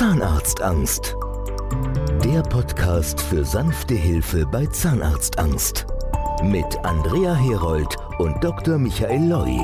Zahnarztangst. Der Podcast für sanfte Hilfe bei Zahnarztangst. Mit Andrea Herold und Dr. Michael Loi.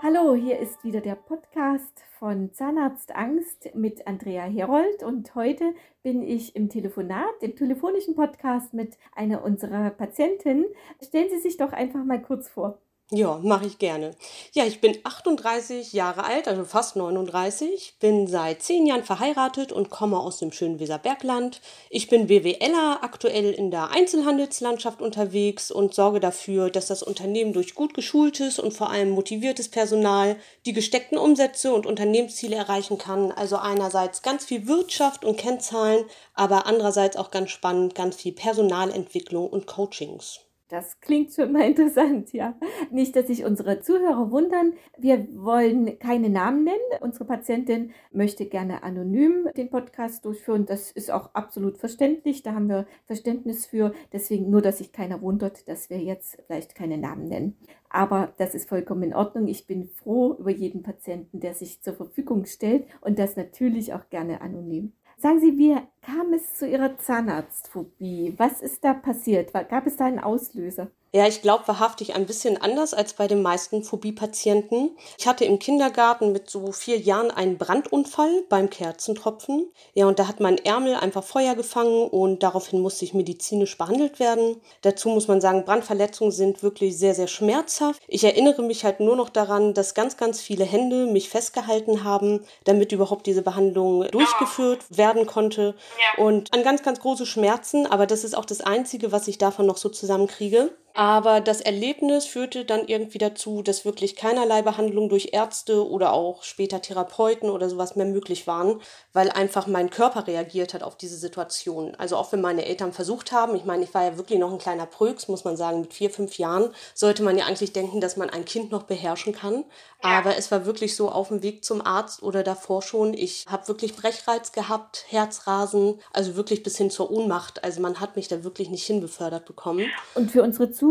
Hallo, hier ist wieder der Podcast von Zahnarztangst mit Andrea Herold und heute bin ich im Telefonat, im telefonischen Podcast mit einer unserer Patienten. Stellen Sie sich doch einfach mal kurz vor. Ja, mache ich gerne. Ja, ich bin 38 Jahre alt, also fast 39, bin seit zehn Jahren verheiratet und komme aus dem schönen Weserbergland. Ich bin BWLer, aktuell in der Einzelhandelslandschaft unterwegs und sorge dafür, dass das Unternehmen durch gut geschultes und vor allem motiviertes Personal die gesteckten Umsätze und Unternehmensziele erreichen kann. Also einerseits ganz viel Wirtschaft und Kennzahlen, aber andererseits auch ganz spannend, ganz viel Personalentwicklung und Coachings. Das klingt schon mal interessant, ja. Nicht, dass sich unsere Zuhörer wundern. Wir wollen keine Namen nennen. Unsere Patientin möchte gerne anonym den Podcast durchführen. Das ist auch absolut verständlich. Da haben wir Verständnis für. Deswegen nur, dass sich keiner wundert, dass wir jetzt vielleicht keine Namen nennen. Aber das ist vollkommen in Ordnung. Ich bin froh über jeden Patienten, der sich zur Verfügung stellt und das natürlich auch gerne anonym. Sagen Sie, wie kam es zu Ihrer Zahnarztphobie? Was ist da passiert? Gab es da einen Auslöser? Ja, ich glaube wahrhaftig ein bisschen anders als bei den meisten Phobie-Patienten. Ich hatte im Kindergarten mit so vier Jahren einen Brandunfall beim Kerzentropfen. Ja, und da hat mein Ärmel einfach Feuer gefangen und daraufhin musste ich medizinisch behandelt werden. Dazu muss man sagen, Brandverletzungen sind wirklich sehr, sehr schmerzhaft. Ich erinnere mich halt nur noch daran, dass ganz, ganz viele Hände mich festgehalten haben, damit überhaupt diese Behandlung durchgeführt werden konnte. Ja. Und an ganz, ganz große Schmerzen, aber das ist auch das Einzige, was ich davon noch so zusammenkriege. Aber das Erlebnis führte dann irgendwie dazu, dass wirklich keinerlei Behandlung durch Ärzte oder auch später Therapeuten oder sowas mehr möglich waren, weil einfach mein Körper reagiert hat auf diese Situation. Also auch wenn meine Eltern versucht haben, ich meine, ich war ja wirklich noch ein kleiner Pröks, muss man sagen, mit vier, fünf Jahren sollte man ja eigentlich denken, dass man ein Kind noch beherrschen kann. Aber es war wirklich so auf dem Weg zum Arzt oder davor schon. Ich habe wirklich Brechreiz gehabt, Herzrasen, also wirklich bis hin zur Ohnmacht. Also man hat mich da wirklich nicht hinbefördert bekommen. Und für unsere Zuhörer,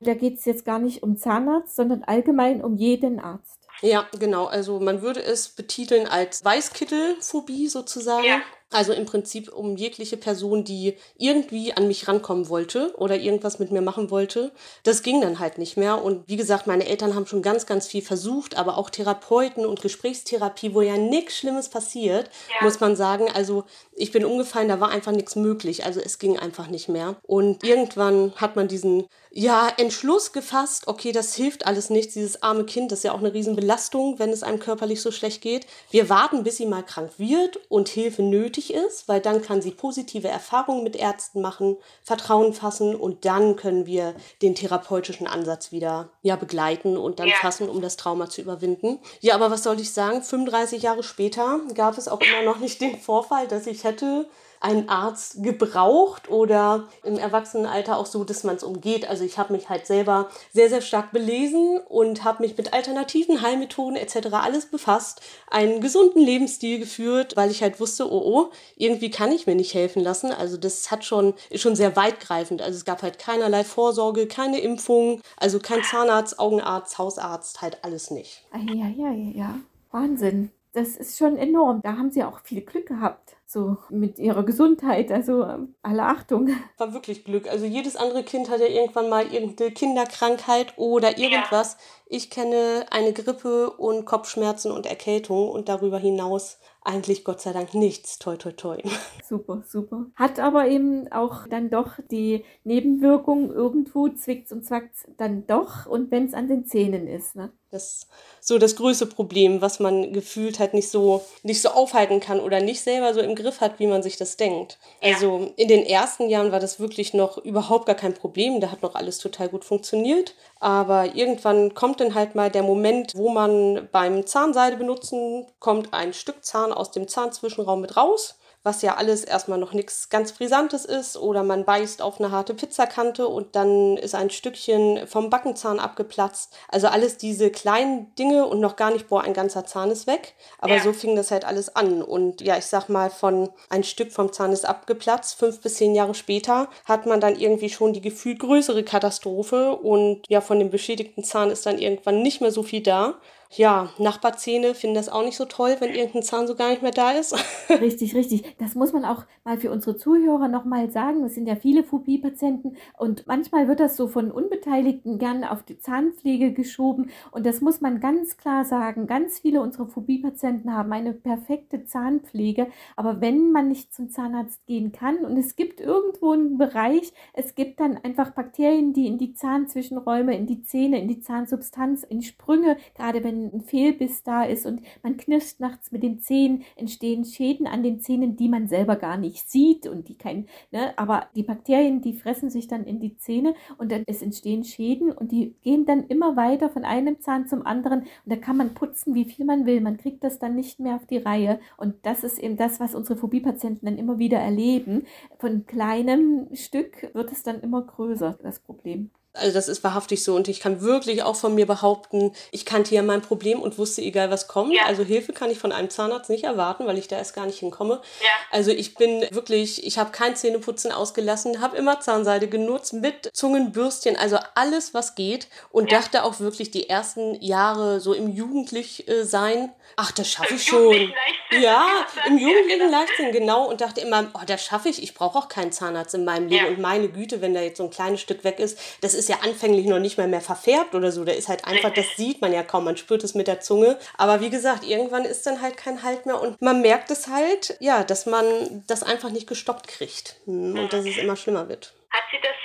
da geht es jetzt gar nicht um Zahnarzt, sondern allgemein um jeden Arzt. Ja, genau. Also man würde es betiteln als Weißkittelphobie sozusagen. Ja. Also im Prinzip um jegliche Person, die irgendwie an mich rankommen wollte oder irgendwas mit mir machen wollte. Das ging dann halt nicht mehr. Und wie gesagt, meine Eltern haben schon ganz, ganz viel versucht, aber auch Therapeuten und Gesprächstherapie, wo ja nichts Schlimmes passiert, ja. muss man sagen. Also ich bin umgefallen, da war einfach nichts möglich. Also es ging einfach nicht mehr. Und irgendwann hat man diesen, ja, Entschluss gefasst, okay, das hilft alles nichts. Dieses arme Kind, das ist ja auch eine Riesenbelastung, wenn es einem körperlich so schlecht geht. Wir warten, bis sie mal krank wird und Hilfe nötig ist, weil dann kann sie positive Erfahrungen mit Ärzten machen, Vertrauen fassen und dann können wir den therapeutischen Ansatz wieder ja begleiten und dann ja. fassen, um das Trauma zu überwinden. Ja, aber was soll ich sagen? 35 Jahre später gab es auch immer noch nicht den Vorfall, dass ich hätte einen Arzt gebraucht oder im Erwachsenenalter auch so, dass man es umgeht. Also ich habe mich halt selber sehr, sehr stark belesen und habe mich mit alternativen Heilmethoden etc. alles befasst, einen gesunden Lebensstil geführt, weil ich halt wusste, oh oh, irgendwie kann ich mir nicht helfen lassen. Also das hat schon, ist schon sehr weitgreifend. Also es gab halt keinerlei Vorsorge, keine Impfung, also kein Zahnarzt, Augenarzt, Hausarzt, halt alles nicht. Ja, ja, ja, ja. Wahnsinn. Das ist schon enorm. Da haben Sie auch viel Glück gehabt so mit ihrer Gesundheit. Also alle Achtung. War wirklich Glück. Also jedes andere Kind hat ja irgendwann mal irgendeine Kinderkrankheit oder irgendwas. Ja. Ich kenne eine Grippe und Kopfschmerzen und Erkältung und darüber hinaus eigentlich Gott sei Dank nichts. Toi, toi, toi. Super, super. Hat aber eben auch dann doch die Nebenwirkung irgendwo zwickt und zwackt dann doch und wenn es an den Zähnen ist. Ne? Das ist so das größte Problem, was man gefühlt halt nicht so, nicht so aufhalten kann oder nicht selber so im Griff hat, wie man sich das denkt. Ja. Also in den ersten Jahren war das wirklich noch überhaupt gar kein Problem. Da hat noch alles total gut funktioniert. Aber irgendwann kommt dann halt mal der Moment, wo man beim Zahnseide benutzen, kommt ein Stück Zahn aus dem Zahnzwischenraum mit raus was ja alles erstmal noch nichts ganz Brisantes ist, oder man beißt auf eine harte Pizzakante und dann ist ein Stückchen vom Backenzahn abgeplatzt. Also alles diese kleinen Dinge und noch gar nicht, boah, ein ganzer Zahn ist weg. Aber ja. so fing das halt alles an. Und ja, ich sag mal, von ein Stück vom Zahn ist abgeplatzt, fünf bis zehn Jahre später hat man dann irgendwie schon die gefühlt größere Katastrophe und ja, von dem beschädigten Zahn ist dann irgendwann nicht mehr so viel da. Ja, Nachbarzähne finden das auch nicht so toll, wenn irgendein Zahn so gar nicht mehr da ist. Richtig, richtig. Das muss man auch mal für unsere Zuhörer nochmal sagen. Es sind ja viele Phobie-Patienten und manchmal wird das so von Unbeteiligten gern auf die Zahnpflege geschoben. Und das muss man ganz klar sagen. Ganz viele unserer Phobie-Patienten haben eine perfekte Zahnpflege. Aber wenn man nicht zum Zahnarzt gehen kann und es gibt irgendwo einen Bereich, es gibt dann einfach Bakterien, die in die Zahnzwischenräume, in die Zähne, in die Zahnsubstanz, in Sprünge, gerade wenn ein Fehlbiss da ist und man knirscht nachts mit den Zähnen, entstehen Schäden an den Zähnen, die man selber gar nicht sieht und die kein, ne, aber die Bakterien, die fressen sich dann in die Zähne und dann, es entstehen Schäden und die gehen dann immer weiter von einem Zahn zum anderen und da kann man putzen, wie viel man will. Man kriegt das dann nicht mehr auf die Reihe und das ist eben das, was unsere Phobie-Patienten dann immer wieder erleben. Von kleinem Stück wird es dann immer größer, das Problem. Also das ist wahrhaftig so und ich kann wirklich auch von mir behaupten, ich kannte ja mein Problem und wusste, egal was kommt. Ja. Also Hilfe kann ich von einem Zahnarzt nicht erwarten, weil ich da erst gar nicht hinkomme. Ja. Also ich bin wirklich, ich habe kein Zähneputzen ausgelassen, habe immer Zahnseide genutzt mit Zungenbürstchen, also alles, was geht und ja. dachte auch wirklich die ersten Jahre so im jugendlich äh, sein, ach, das schaffe ich schon. Ja, im jugendlichen Leichtsinn, genau und dachte immer, oh, das schaffe ich, ich brauche auch keinen Zahnarzt in meinem Leben und meine Güte, wenn da jetzt so ein kleines Stück weg ist, das ist ja anfänglich noch nicht mal mehr verfärbt oder so. Da ist halt einfach, das sieht man ja kaum, man spürt es mit der Zunge. Aber wie gesagt, irgendwann ist dann halt kein Halt mehr und man merkt es halt, ja, dass man das einfach nicht gestoppt kriegt hm, und dass es immer schlimmer wird. Hat sie das?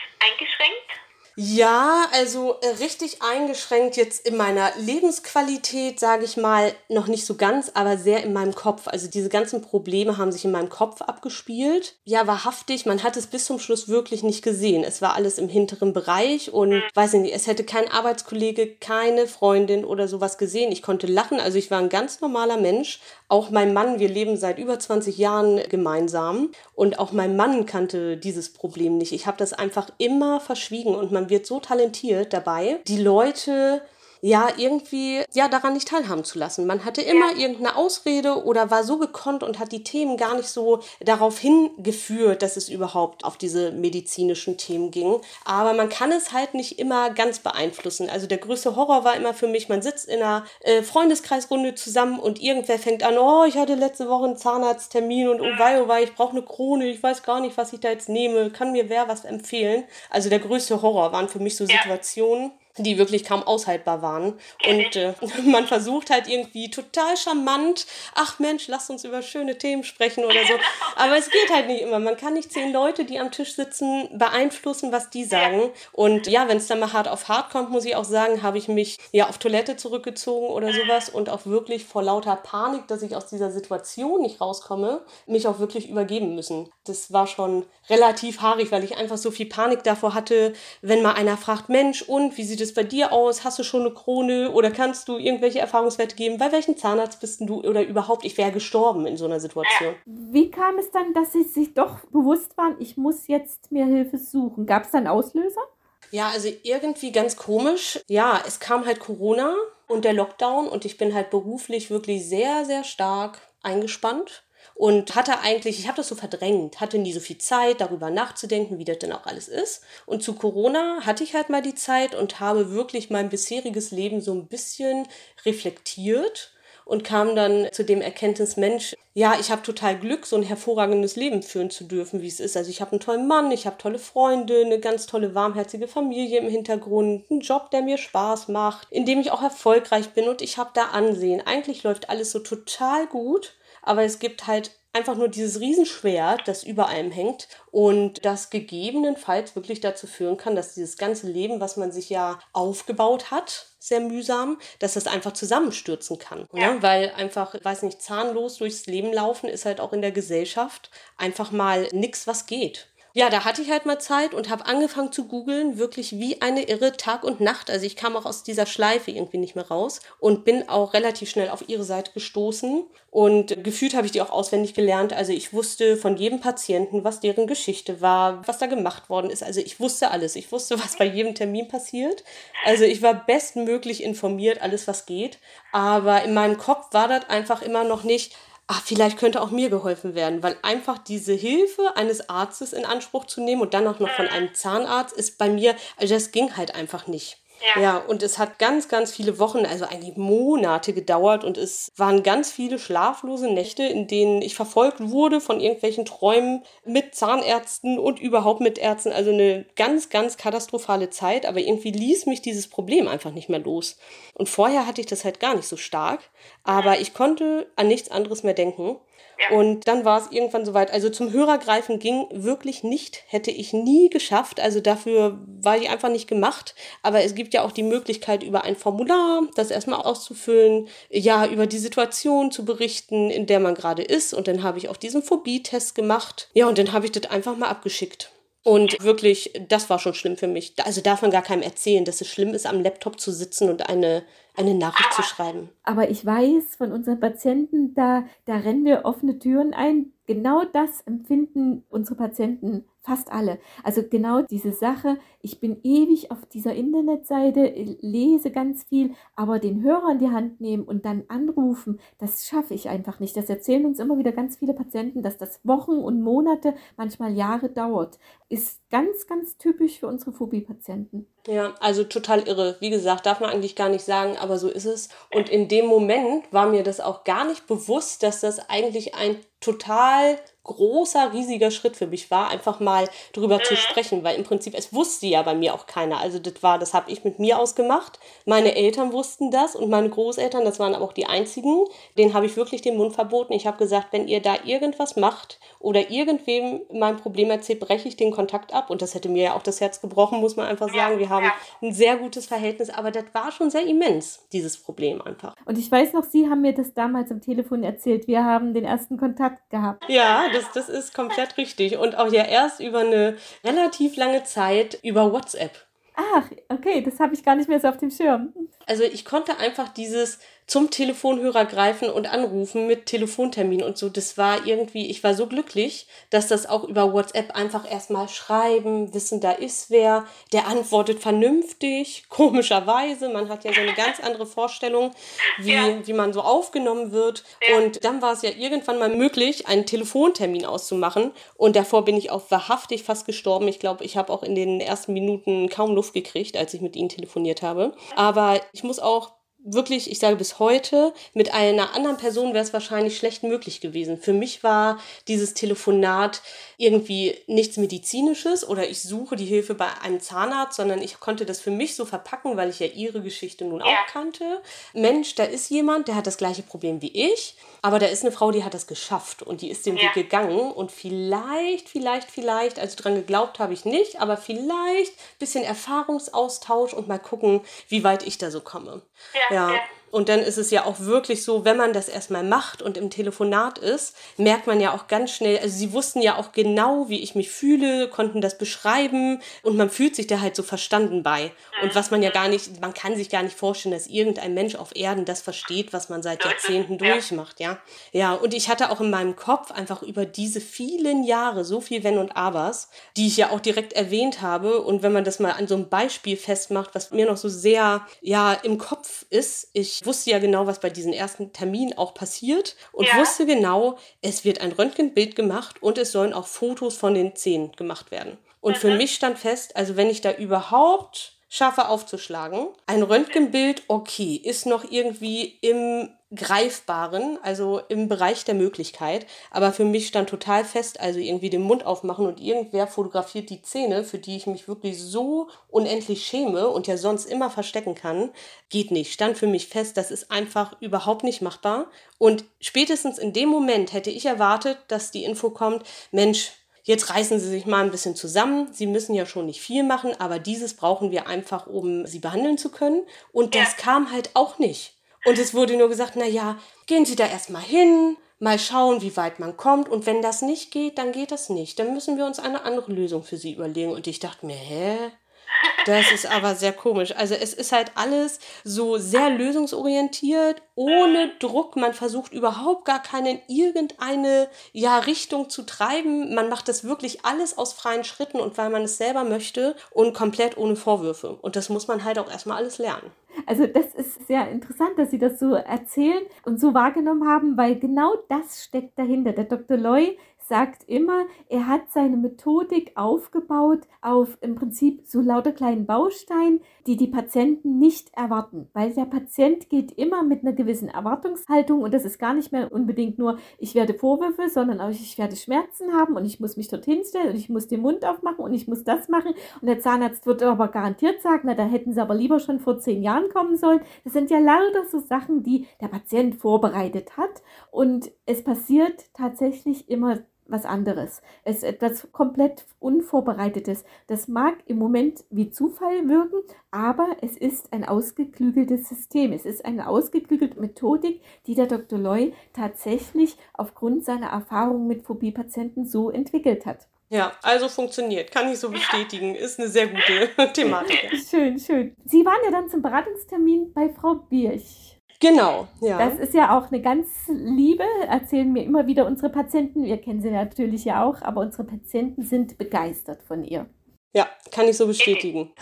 Ja, also äh, richtig eingeschränkt jetzt in meiner Lebensqualität, sage ich mal, noch nicht so ganz, aber sehr in meinem Kopf. Also diese ganzen Probleme haben sich in meinem Kopf abgespielt. Ja, wahrhaftig, man hat es bis zum Schluss wirklich nicht gesehen. Es war alles im hinteren Bereich und weiß ich nicht, es hätte kein Arbeitskollege, keine Freundin oder sowas gesehen. Ich konnte lachen, also ich war ein ganz normaler Mensch. Auch mein Mann, wir leben seit über 20 Jahren gemeinsam und auch mein Mann kannte dieses Problem nicht. Ich habe das einfach immer verschwiegen und man wird so talentiert dabei, die Leute ja, irgendwie, ja, daran nicht teilhaben zu lassen. Man hatte immer ja. irgendeine Ausrede oder war so gekonnt und hat die Themen gar nicht so darauf hingeführt, dass es überhaupt auf diese medizinischen Themen ging. Aber man kann es halt nicht immer ganz beeinflussen. Also der größte Horror war immer für mich, man sitzt in einer äh, Freundeskreisrunde zusammen und irgendwer fängt an, oh, ich hatte letzte Woche einen Zahnarzttermin und oh wei, oh wei, ich brauche eine Krone, ich weiß gar nicht, was ich da jetzt nehme, kann mir wer was empfehlen. Also der größte Horror waren für mich so Situationen. Die wirklich kaum aushaltbar waren. Und äh, man versucht halt irgendwie total charmant, ach Mensch, lass uns über schöne Themen sprechen oder so. Aber es geht halt nicht immer. Man kann nicht zehn Leute, die am Tisch sitzen, beeinflussen, was die sagen. Und ja, wenn es dann mal hart auf hart kommt, muss ich auch sagen, habe ich mich ja auf Toilette zurückgezogen oder sowas und auch wirklich vor lauter Panik, dass ich aus dieser Situation nicht rauskomme, mich auch wirklich übergeben müssen. Das war schon relativ haarig, weil ich einfach so viel Panik davor hatte, wenn mal einer fragt, Mensch, und wie sieht es es bei dir aus? Hast du schon eine Krone oder kannst du irgendwelche Erfahrungswerte geben? Bei welchem Zahnarzt bist du oder überhaupt? Ich wäre gestorben in so einer Situation. Wie kam es dann, dass Sie sich doch bewusst waren, ich muss jetzt mir Hilfe suchen? Gab es dann Auslöser? Ja, also irgendwie ganz komisch. Ja, es kam halt Corona und der Lockdown und ich bin halt beruflich wirklich sehr, sehr stark eingespannt und hatte eigentlich, ich habe das so verdrängt, hatte nie so viel Zeit, darüber nachzudenken, wie das denn auch alles ist. Und zu Corona hatte ich halt mal die Zeit und habe wirklich mein bisheriges Leben so ein bisschen reflektiert und kam dann zu dem Erkenntnis, Mensch, ja, ich habe total Glück, so ein hervorragendes Leben führen zu dürfen, wie es ist. Also ich habe einen tollen Mann, ich habe tolle Freunde, eine ganz tolle, warmherzige Familie im Hintergrund, einen Job, der mir Spaß macht, in dem ich auch erfolgreich bin und ich habe da Ansehen. Eigentlich läuft alles so total gut aber es gibt halt einfach nur dieses Riesenschwert, das über allem hängt und das gegebenenfalls wirklich dazu führen kann, dass dieses ganze Leben, was man sich ja aufgebaut hat, sehr mühsam, dass das einfach zusammenstürzen kann. Ja. Ne? Weil einfach, weiß nicht, zahnlos durchs Leben laufen ist halt auch in der Gesellschaft einfach mal nichts, was geht ja, da hatte ich halt mal Zeit und habe angefangen zu googeln, wirklich wie eine irre Tag und Nacht. Also ich kam auch aus dieser Schleife irgendwie nicht mehr raus und bin auch relativ schnell auf ihre Seite gestoßen und gefühlt habe ich die auch auswendig gelernt. Also ich wusste von jedem Patienten, was deren Geschichte war, was da gemacht worden ist. Also ich wusste alles. Ich wusste, was bei jedem Termin passiert. Also ich war bestmöglich informiert, alles was geht. Aber in meinem Kopf war das einfach immer noch nicht, ach, vielleicht könnte auch mir geholfen werden, weil einfach diese Hilfe eines Arztes in Anspruch zu nehmen und dann auch noch von einem Zahnarzt ist bei mir, also das ging halt einfach nicht. Ja. ja, und es hat ganz, ganz viele Wochen, also eigentlich Monate gedauert und es waren ganz viele schlaflose Nächte, in denen ich verfolgt wurde von irgendwelchen Träumen mit Zahnärzten und überhaupt mit Ärzten. Also eine ganz, ganz katastrophale Zeit, aber irgendwie ließ mich dieses Problem einfach nicht mehr los. Und vorher hatte ich das halt gar nicht so stark, aber ich konnte an nichts anderes mehr denken. Und dann war es irgendwann soweit. Also zum Hörergreifen ging wirklich nicht, hätte ich nie geschafft. Also dafür war ich einfach nicht gemacht. Aber es gibt ja auch die Möglichkeit, über ein Formular das erstmal auszufüllen, ja, über die Situation zu berichten, in der man gerade ist. Und dann habe ich auch diesen Phobie-Test gemacht. Ja, und dann habe ich das einfach mal abgeschickt. Und wirklich, das war schon schlimm für mich. Also darf man gar keinem erzählen, dass es schlimm ist, am Laptop zu sitzen und eine, eine Nachricht zu schreiben. Aber ich weiß von unseren Patienten, da, da rennen wir offene Türen ein. Genau das empfinden unsere Patienten fast alle. Also genau diese Sache, ich bin ewig auf dieser Internetseite, lese ganz viel, aber den Hörer in die Hand nehmen und dann anrufen, das schaffe ich einfach nicht. Das erzählen uns immer wieder ganz viele Patienten, dass das Wochen und Monate, manchmal Jahre dauert. Ist ganz, ganz typisch für unsere Phobie-Patienten. Ja, also total irre. Wie gesagt, darf man eigentlich gar nicht sagen, aber so ist es. Und in dem Moment war mir das auch gar nicht bewusst, dass das eigentlich ein total großer, riesiger Schritt für mich war, einfach mal drüber zu sprechen, weil im Prinzip es wusste ja bei mir auch keiner. Also das war, das habe ich mit mir ausgemacht. Meine Eltern wussten das und meine Großeltern, das waren aber auch die einzigen. Denen habe ich wirklich den Mund verboten. Ich habe gesagt, wenn ihr da irgendwas macht oder irgendwem mein Problem erzählt, breche ich den Kontakt ab. Und das hätte mir ja auch das Herz gebrochen, muss man einfach sagen. Wir haben ein sehr gutes Verhältnis, aber das war schon sehr immens, dieses Problem einfach. Und ich weiß noch, Sie haben mir das damals am Telefon erzählt. Wir haben den ersten Kontakt gehabt. Ja, das, das ist komplett richtig. Und auch ja erst über eine relativ lange Zeit über WhatsApp. Ach, okay, das habe ich gar nicht mehr so auf dem Schirm. Also ich konnte einfach dieses zum Telefonhörer greifen und anrufen mit Telefontermin und so. Das war irgendwie, ich war so glücklich, dass das auch über WhatsApp einfach erstmal schreiben, wissen, da ist wer, der antwortet vernünftig, komischerweise. Man hat ja so eine ganz andere Vorstellung, wie, ja. wie man so aufgenommen wird. Ja. Und dann war es ja irgendwann mal möglich, einen Telefontermin auszumachen. Und davor bin ich auch wahrhaftig fast gestorben. Ich glaube, ich habe auch in den ersten Minuten kaum Luft gekriegt, als ich mit ihnen telefoniert habe. Aber ich muss auch wirklich, ich sage bis heute, mit einer anderen Person wäre es wahrscheinlich schlecht möglich gewesen. Für mich war dieses Telefonat irgendwie nichts Medizinisches oder ich suche die Hilfe bei einem Zahnarzt, sondern ich konnte das für mich so verpacken, weil ich ja ihre Geschichte nun auch kannte. Mensch, da ist jemand, der hat das gleiche Problem wie ich, aber da ist eine Frau, die hat das geschafft und die ist den ja. Weg gegangen und vielleicht, vielleicht, vielleicht, also dran geglaubt habe ich nicht, aber vielleicht ein bisschen Erfahrungsaustausch und mal gucken, wie weit ich da so komme. ja. Ja. Und dann ist es ja auch wirklich so, wenn man das erstmal macht und im Telefonat ist, merkt man ja auch ganz schnell, also sie wussten ja auch genau, wie ich mich fühle, konnten das beschreiben und man fühlt sich da halt so verstanden bei. Und was man ja gar nicht, man kann sich gar nicht vorstellen, dass irgendein Mensch auf Erden das versteht, was man seit Jahrzehnten durchmacht, ja. Ja, und ich hatte auch in meinem Kopf einfach über diese vielen Jahre so viel Wenn und Abers, die ich ja auch direkt erwähnt habe. Und wenn man das mal an so einem Beispiel festmacht, was mir noch so sehr, ja, im Kopf ist, ich wusste ja genau, was bei diesem ersten Termin auch passiert und ja. wusste genau, es wird ein Röntgenbild gemacht und es sollen auch Fotos von den Zähnen gemacht werden. Und mhm. für mich stand fest, also wenn ich da überhaupt schaffe aufzuschlagen, ein Röntgenbild, okay, ist noch irgendwie im Greifbaren, also im Bereich der Möglichkeit. Aber für mich stand total fest, also irgendwie den Mund aufmachen und irgendwer fotografiert die Zähne, für die ich mich wirklich so unendlich schäme und ja sonst immer verstecken kann, geht nicht. Stand für mich fest, das ist einfach überhaupt nicht machbar. Und spätestens in dem Moment hätte ich erwartet, dass die Info kommt, Mensch, Jetzt reißen Sie sich mal ein bisschen zusammen. Sie müssen ja schon nicht viel machen, aber dieses brauchen wir einfach, um Sie behandeln zu können. Und das kam halt auch nicht. Und es wurde nur gesagt, na ja, gehen Sie da erstmal hin, mal schauen, wie weit man kommt. Und wenn das nicht geht, dann geht das nicht. Dann müssen wir uns eine andere Lösung für Sie überlegen. Und ich dachte mir, hä? Das ist aber sehr komisch. Also es ist halt alles so sehr lösungsorientiert, ohne Druck. Man versucht überhaupt gar keine in irgendeine ja, Richtung zu treiben. Man macht das wirklich alles aus freien Schritten und weil man es selber möchte und komplett ohne Vorwürfe. Und das muss man halt auch erstmal alles lernen. Also das ist sehr interessant, dass Sie das so erzählen und so wahrgenommen haben, weil genau das steckt dahinter. Der Dr. Loy sagt immer, er hat seine Methodik aufgebaut auf im Prinzip so lauter kleinen Bausteinen, die die Patienten nicht erwarten, weil der Patient geht immer mit einer gewissen Erwartungshaltung und das ist gar nicht mehr unbedingt nur, ich werde Vorwürfe, sondern auch ich werde Schmerzen haben und ich muss mich dorthin stellen und ich muss den Mund aufmachen und ich muss das machen. Und der Zahnarzt wird aber garantiert sagen, na, da hätten sie aber lieber schon vor zehn Jahren kommen sollen. Das sind ja lauter so Sachen, die der Patient vorbereitet hat. Und es passiert tatsächlich immer was anderes. Es ist etwas komplett Unvorbereitetes. Das mag im Moment wie Zufall wirken, aber es ist ein ausgeklügeltes System. Es ist eine ausgeklügelte Methodik, die der Dr. Loy tatsächlich aufgrund seiner Erfahrung mit Phobie-Patienten so entwickelt hat. Ja, also funktioniert. Kann ich so bestätigen. Ist eine sehr gute Thematik. Schön, schön. Sie waren ja dann zum Beratungstermin bei Frau Birch. Genau, ja. Das ist ja auch eine ganz liebe, erzählen mir immer wieder unsere Patienten. Wir kennen sie natürlich ja auch, aber unsere Patienten sind begeistert von ihr. Ja, kann ich so bestätigen.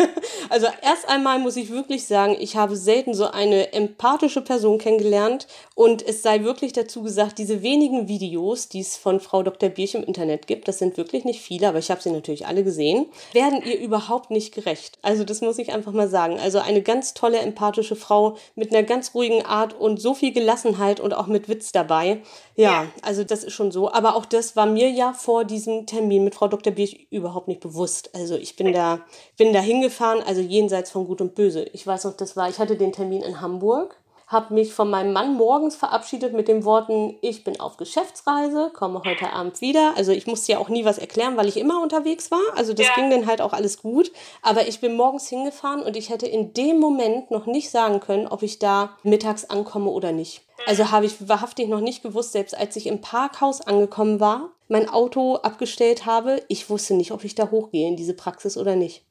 Also erst einmal muss ich wirklich sagen, ich habe selten so eine empathische Person kennengelernt und es sei wirklich dazu gesagt, diese wenigen Videos, die es von Frau Dr. Birch im Internet gibt, das sind wirklich nicht viele, aber ich habe sie natürlich alle gesehen, werden ihr überhaupt nicht gerecht. Also das muss ich einfach mal sagen. Also eine ganz tolle empathische Frau mit einer ganz ruhigen Art und so viel Gelassenheit und auch mit Witz dabei. Ja, also das ist schon so. Aber auch das war mir ja vor diesem Termin mit Frau Dr. Birch überhaupt nicht bewusst. Also ich bin da, bin da hingefahren, also jenseits von Gut und Böse. Ich weiß noch, das war, ich hatte den Termin in Hamburg, habe mich von meinem Mann morgens verabschiedet mit den Worten, ich bin auf Geschäftsreise, komme heute Abend wieder. Also ich musste ja auch nie was erklären, weil ich immer unterwegs war. Also das ja. ging dann halt auch alles gut. Aber ich bin morgens hingefahren und ich hätte in dem Moment noch nicht sagen können, ob ich da mittags ankomme oder nicht. Also habe ich wahrhaftig noch nicht gewusst, selbst als ich im Parkhaus angekommen war, mein Auto abgestellt habe, ich wusste nicht, ob ich da hochgehe in diese Praxis oder nicht.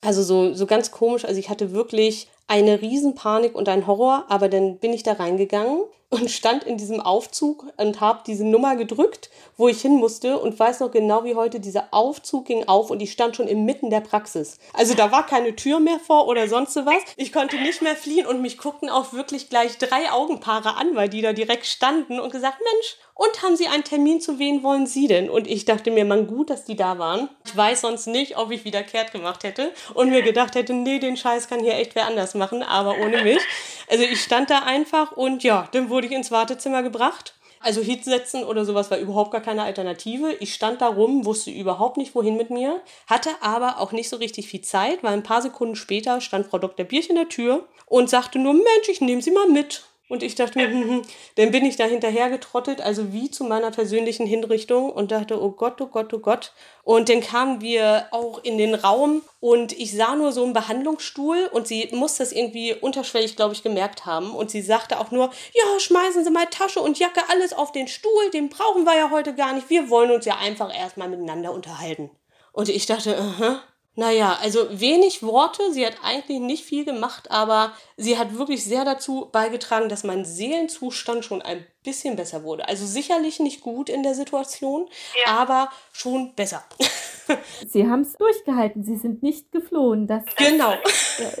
Also so, so ganz komisch. Also ich hatte wirklich eine Riesenpanik und ein Horror, aber dann bin ich da reingegangen und stand in diesem Aufzug und habe diese Nummer gedrückt, wo ich hin musste und weiß noch genau wie heute, dieser Aufzug ging auf und ich stand schon inmitten der Praxis. Also da war keine Tür mehr vor oder sonst was. Ich konnte nicht mehr fliehen und mich guckten auch wirklich gleich drei Augenpaare an, weil die da direkt standen und gesagt, Mensch, und haben Sie einen Termin, zu wen wollen Sie denn? Und ich dachte mir, man gut, dass die da waren. Ich weiß sonst nicht, ob ich wieder kehrt gemacht hätte und mir gedacht hätte, nee, den Scheiß kann hier echt wer anders machen, aber ohne mich. Also ich stand da einfach und ja, dann wurde ich ins Wartezimmer gebracht. Also hinsetzen oder sowas war überhaupt gar keine Alternative. Ich stand da rum, wusste überhaupt nicht, wohin mit mir, hatte aber auch nicht so richtig viel Zeit, weil ein paar Sekunden später stand Frau Dr. Bierch in der Tür und sagte nur, Mensch, ich nehme Sie mal mit. Und ich dachte mir, hm, hm, dann bin ich da hinterher getrottet, also wie zu meiner persönlichen Hinrichtung und dachte, oh Gott, oh Gott, oh Gott. Und dann kamen wir auch in den Raum und ich sah nur so einen Behandlungsstuhl und sie muss das irgendwie unterschwellig, glaube ich, gemerkt haben. Und sie sagte auch nur, ja, schmeißen Sie mal Tasche und Jacke alles auf den Stuhl, den brauchen wir ja heute gar nicht. Wir wollen uns ja einfach erstmal miteinander unterhalten. Und ich dachte, aha. Naja, also wenig Worte. Sie hat eigentlich nicht viel gemacht, aber sie hat wirklich sehr dazu beigetragen, dass mein Seelenzustand schon ein bisschen besser wurde. Also sicherlich nicht gut in der Situation, ja. aber schon besser. Sie haben es durchgehalten, Sie sind nicht geflohen. Das, genau.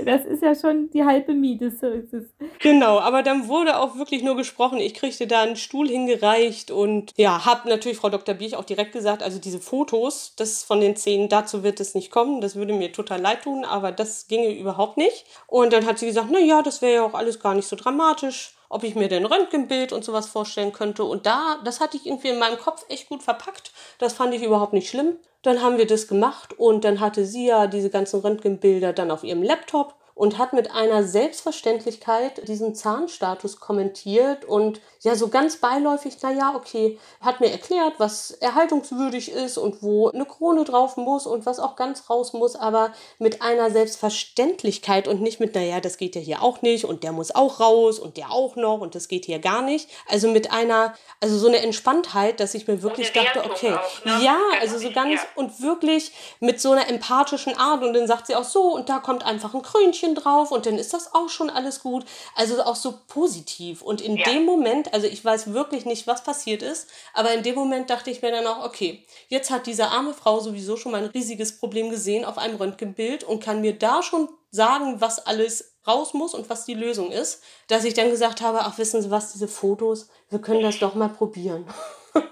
Das ist ja schon die halbe Miete, so ist es. Genau, aber dann wurde auch wirklich nur gesprochen. Ich kriegte da einen Stuhl hingereicht und ja, habe natürlich Frau Dr. Bierch auch direkt gesagt, also diese Fotos, das von den Zähnen, dazu wird es nicht kommen. Das würde mir total leid tun, aber das ginge überhaupt nicht. Und dann hat sie gesagt, na ja, das wäre ja auch alles gar nicht so dramatisch ob ich mir den Röntgenbild und sowas vorstellen könnte. Und da, das hatte ich irgendwie in meinem Kopf echt gut verpackt. Das fand ich überhaupt nicht schlimm. Dann haben wir das gemacht und dann hatte sie ja diese ganzen Röntgenbilder dann auf ihrem Laptop und hat mit einer Selbstverständlichkeit diesen Zahnstatus kommentiert und ja, so ganz beiläufig, na ja, okay, hat mir erklärt, was erhaltungswürdig ist und wo eine Krone drauf muss und was auch ganz raus muss, aber mit einer Selbstverständlichkeit und nicht mit, naja, das geht ja hier auch nicht und der muss auch raus und der auch noch und das geht hier gar nicht. Also mit einer, also so eine Entspanntheit, dass ich mir wirklich dachte, okay, auch, ne? ja, also so ganz und wirklich mit so einer empathischen Art und dann sagt sie auch so und da kommt einfach ein Krönchen Sternchen drauf und dann ist das auch schon alles gut. Also auch so positiv. Und in ja. dem Moment, also ich weiß wirklich nicht, was passiert ist, aber in dem Moment dachte ich mir dann auch, okay, jetzt hat diese arme Frau sowieso schon mein riesiges Problem gesehen auf einem Röntgenbild und kann mir da schon sagen, was alles raus muss und was die Lösung ist, dass ich dann gesagt habe, ach wissen Sie was, diese Fotos, wir können das doch mal probieren.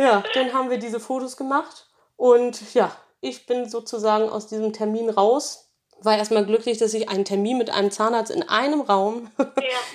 Ja, dann haben wir diese Fotos gemacht und ja, ich bin sozusagen aus diesem Termin raus war erstmal glücklich, dass ich einen Termin mit einem Zahnarzt in einem Raum ja.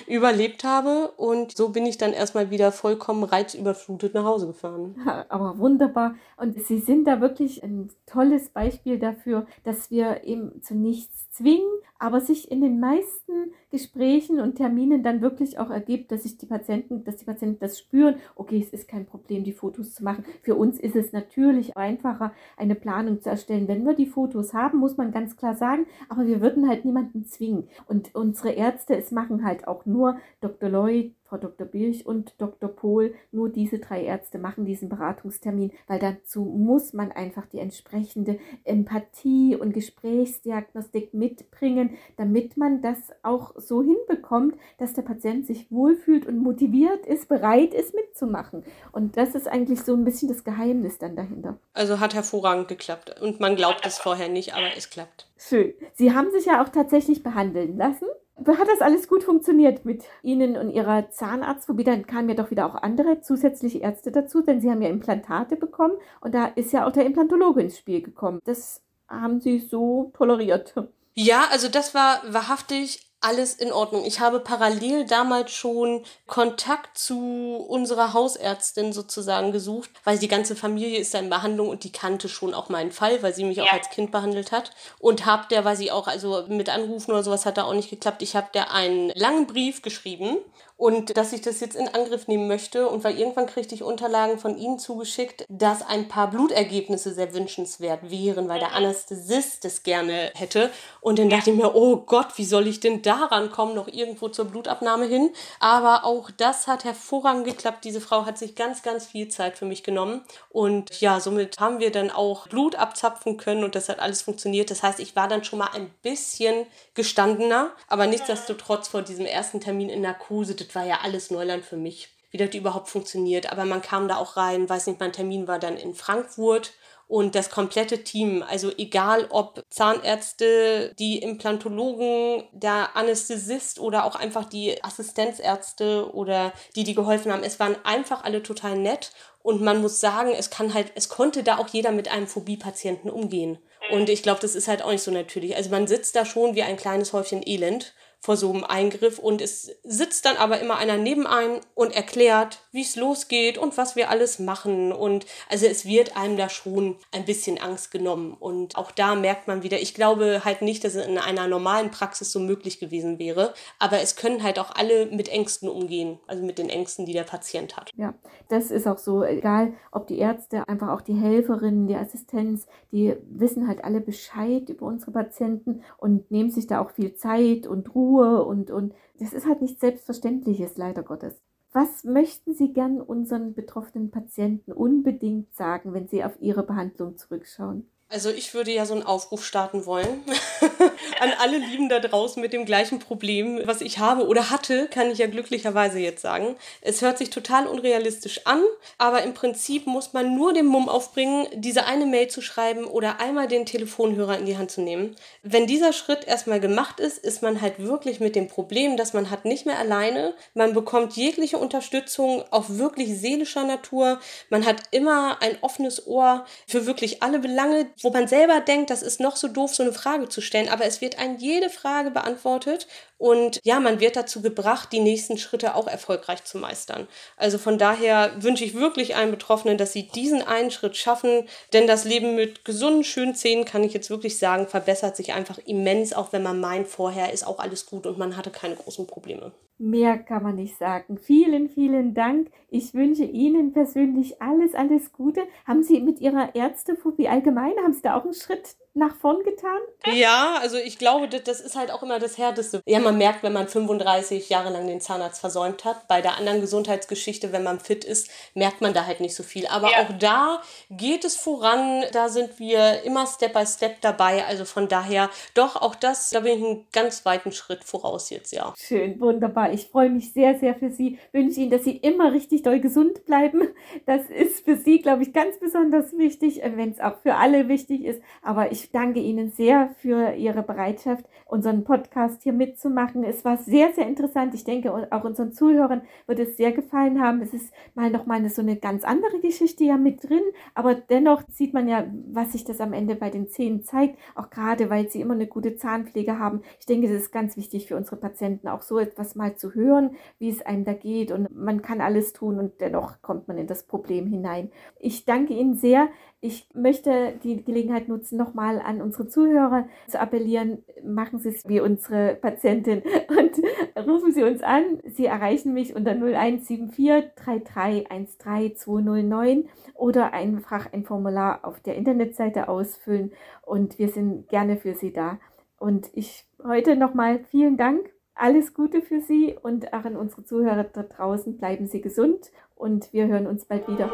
überlebt habe. Und so bin ich dann erstmal wieder vollkommen reizüberflutet nach Hause gefahren. Ja, aber wunderbar. Und Sie sind da wirklich ein tolles Beispiel dafür, dass wir eben zu nichts zwingen, aber sich in den meisten Gesprächen und Terminen dann wirklich auch ergibt, dass sich die Patienten, dass die Patienten das spüren, okay, es ist kein Problem, die Fotos zu machen. Für uns ist es natürlich einfacher, eine Planung zu erstellen. Wenn wir die Fotos haben, muss man ganz klar sagen, aber wir würden halt niemanden zwingen. Und unsere Ärzte, es machen halt auch nur Dr. Lloyd, Frau Dr. Birch und Dr. Pohl, nur diese drei Ärzte machen diesen Beratungstermin, weil dazu muss man einfach die entsprechende Empathie und Gesprächsdiagnostik mitbringen, damit man das auch so hinbekommt, dass der Patient sich wohlfühlt und motiviert ist, bereit ist mitzumachen. Und das ist eigentlich so ein bisschen das Geheimnis dann dahinter. Also hat hervorragend geklappt und man glaubt es vorher nicht, aber es klappt. Schön. Sie haben sich ja auch tatsächlich behandeln lassen hat das alles gut funktioniert mit Ihnen und Ihrer Zahnarztphobie? Dann kamen ja doch wieder auch andere zusätzliche Ärzte dazu, denn Sie haben ja Implantate bekommen und da ist ja auch der Implantologe ins Spiel gekommen. Das haben Sie so toleriert. Ja, also das war wahrhaftig alles in Ordnung. Ich habe parallel damals schon Kontakt zu unserer Hausärztin sozusagen gesucht, weil die ganze Familie ist da in Behandlung und die kannte schon auch meinen Fall, weil sie mich ja. auch als Kind behandelt hat. Und hab der, weil sie auch, also mit Anrufen oder sowas hat da auch nicht geklappt, ich habe der einen langen Brief geschrieben und dass ich das jetzt in Angriff nehmen möchte. Und weil irgendwann kriegte ich Unterlagen von Ihnen zugeschickt, dass ein paar Blutergebnisse sehr wünschenswert wären, weil der mhm. Anästhesist das gerne hätte. Und dann dachte ich mir, oh Gott, wie soll ich denn daran kommen, noch irgendwo zur Blutabnahme hin? Aber auch das hat hervorragend geklappt. Diese Frau hat sich ganz, ganz viel Zeit für mich genommen. Und ja, somit haben wir dann auch Blut abzapfen können und das hat alles funktioniert. Das heißt, ich war dann schon mal ein bisschen gestandener, aber nichtsdestotrotz vor diesem ersten Termin in Narkose, das war ja alles Neuland für mich, wie das überhaupt funktioniert. Aber man kam da auch rein, weiß nicht, mein Termin war dann in Frankfurt und das komplette Team, also egal ob Zahnärzte, die Implantologen, der Anästhesist oder auch einfach die Assistenzärzte oder die, die geholfen haben, es waren einfach alle total nett und man muss sagen, es kann halt, es konnte da auch jeder mit einem Phobie-Patienten umgehen. Und ich glaube, das ist halt auch nicht so natürlich. Also man sitzt da schon wie ein kleines Häufchen Elend vor so einem Eingriff und es sitzt dann aber immer einer neben einem und erklärt, wie es losgeht und was wir alles machen. Und also es wird einem da schon ein bisschen Angst genommen. Und auch da merkt man wieder, ich glaube halt nicht, dass es in einer normalen Praxis so möglich gewesen wäre, aber es können halt auch alle mit Ängsten umgehen, also mit den Ängsten, die der Patient hat. Ja, das ist auch so, egal ob die Ärzte, einfach auch die Helferinnen, die Assistenz, die wissen halt alle Bescheid über unsere Patienten und nehmen sich da auch viel Zeit und Ruhe Ruhe und, und das ist halt nichts Selbstverständliches, leider Gottes. Was möchten Sie gern unseren betroffenen Patienten unbedingt sagen, wenn Sie auf Ihre Behandlung zurückschauen? Also ich würde ja so einen Aufruf starten wollen an alle Lieben da draußen mit dem gleichen Problem, was ich habe oder hatte, kann ich ja glücklicherweise jetzt sagen. Es hört sich total unrealistisch an, aber im Prinzip muss man nur den Mumm aufbringen, diese eine Mail zu schreiben oder einmal den Telefonhörer in die Hand zu nehmen. Wenn dieser Schritt erstmal gemacht ist, ist man halt wirklich mit dem Problem, dass man hat nicht mehr alleine, man bekommt jegliche Unterstützung auf wirklich seelischer Natur, man hat immer ein offenes Ohr für wirklich alle Belange, wo man selber denkt, das ist noch so doof, so eine Frage zu stellen, aber es wird ein jede Frage beantwortet und ja, man wird dazu gebracht, die nächsten Schritte auch erfolgreich zu meistern. Also von daher wünsche ich wirklich allen Betroffenen, dass sie diesen einen Schritt schaffen, denn das Leben mit gesunden, schönen Zähnen, kann ich jetzt wirklich sagen, verbessert sich einfach immens, auch wenn man meint, vorher ist auch alles gut und man hatte keine großen Probleme. Mehr kann man nicht sagen. Vielen, vielen Dank. Ich wünsche Ihnen persönlich alles, alles Gute. Haben Sie mit Ihrer Ärztephobie allgemein, haben Sie da auch einen Schritt nach vorn getan? Ja, also ich glaube, das ist halt auch immer das Härteste. Ja, man merkt, wenn man 35 Jahre lang den Zahnarzt versäumt hat. Bei der anderen Gesundheitsgeschichte, wenn man fit ist, merkt man da halt nicht so viel. Aber ja. auch da geht es voran. Da sind wir immer Step by Step dabei. Also von daher, doch, auch das, da bin ich einen ganz weiten Schritt voraus jetzt, ja. Schön, wunderbar. Ich freue mich sehr, sehr für Sie. Wünsche Ihnen, dass Sie immer richtig doll gesund bleiben. Das ist für Sie, glaube ich, ganz besonders wichtig, wenn es auch für alle wichtig ist. Aber ich Ich danke Ihnen sehr für Ihre Bereitschaft, unseren Podcast hier mitzumachen. Es war sehr, sehr interessant. Ich denke, auch unseren Zuhörern wird es sehr gefallen haben. Es ist mal nochmal eine, so eine ganz andere Geschichte ja mit drin, aber dennoch sieht man ja, was sich das am Ende bei den Zähnen zeigt, auch gerade, weil sie immer eine gute Zahnpflege haben. Ich denke, das ist ganz wichtig für unsere Patienten, auch so etwas mal zu hören, wie es einem da geht und man kann alles tun und dennoch kommt man in das Problem hinein. Ich danke Ihnen sehr. Ich möchte die Gelegenheit nutzen, nochmal an unsere Zuhörer zu appellieren. Machen Sie es wie unsere Patientin und rufen Sie uns an. Sie erreichen mich unter 0174 3313 209 oder einfach ein Formular auf der Internetseite ausfüllen und wir sind gerne für Sie da. Und ich heute nochmal vielen Dank alles Gute für Sie und auch an unsere Zuhörer da draußen. Bleiben Sie gesund und wir hören uns bald wieder.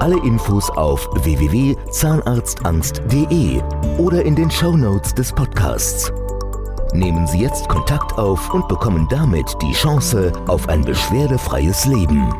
Alle Infos auf www.zahnarztangst.de oder in den Show Notes des Podcasts. Nehmen Sie jetzt Kontakt auf und bekommen damit die Chance auf ein beschwerdefreies Leben.